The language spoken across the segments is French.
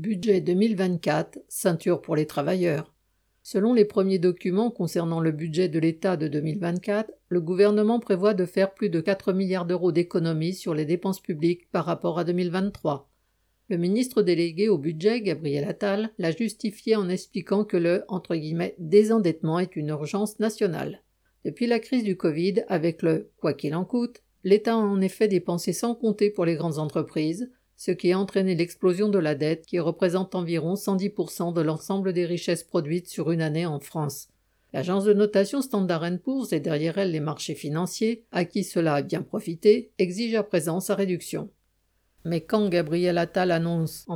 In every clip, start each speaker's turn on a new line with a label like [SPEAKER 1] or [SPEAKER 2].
[SPEAKER 1] Budget 2024, ceinture pour les travailleurs. Selon les premiers documents concernant le budget de l'État de 2024, le gouvernement prévoit de faire plus de 4 milliards d'euros d'économies sur les dépenses publiques par rapport à 2023. Le ministre délégué au budget, Gabriel Attal, l'a justifié en expliquant que le désendettement est une urgence nationale. Depuis la crise du Covid, avec le quoi qu'il en coûte, l'État a en effet dépensé sans compter pour les grandes entreprises, ce qui a entraîné l'explosion de la dette qui représente environ 110% de l'ensemble des richesses produites sur une année en France. L'agence de notation Standard Poor's et derrière elle les marchés financiers, à qui cela a bien profité, exige à présent sa réduction. Mais quand Gabriel Attal annonce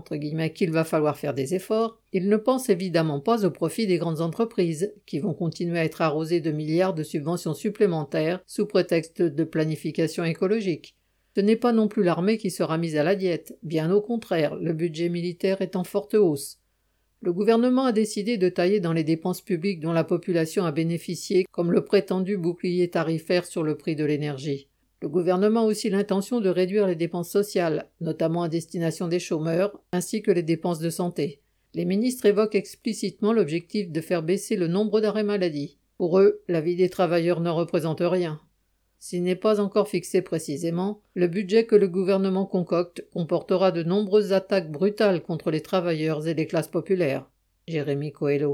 [SPEAKER 1] qu'il va falloir faire des efforts, il ne pense évidemment pas au profit des grandes entreprises, qui vont continuer à être arrosées de milliards de subventions supplémentaires sous prétexte de planification écologique. Ce n'est pas non plus l'armée qui sera mise à la diète, bien au contraire, le budget militaire est en forte hausse. Le gouvernement a décidé de tailler dans les dépenses publiques dont la population a bénéficié, comme le prétendu bouclier tarifaire sur le prix de l'énergie. Le gouvernement a aussi l'intention de réduire les dépenses sociales, notamment à destination des chômeurs, ainsi que les dépenses de santé. Les ministres évoquent explicitement l'objectif de faire baisser le nombre d'arrêts maladie. Pour eux, la vie des travailleurs ne représente rien. S'il n'est pas encore fixé précisément, le budget que le gouvernement concocte comportera de nombreuses attaques brutales contre les travailleurs et les classes populaires. Jérémy Coelho.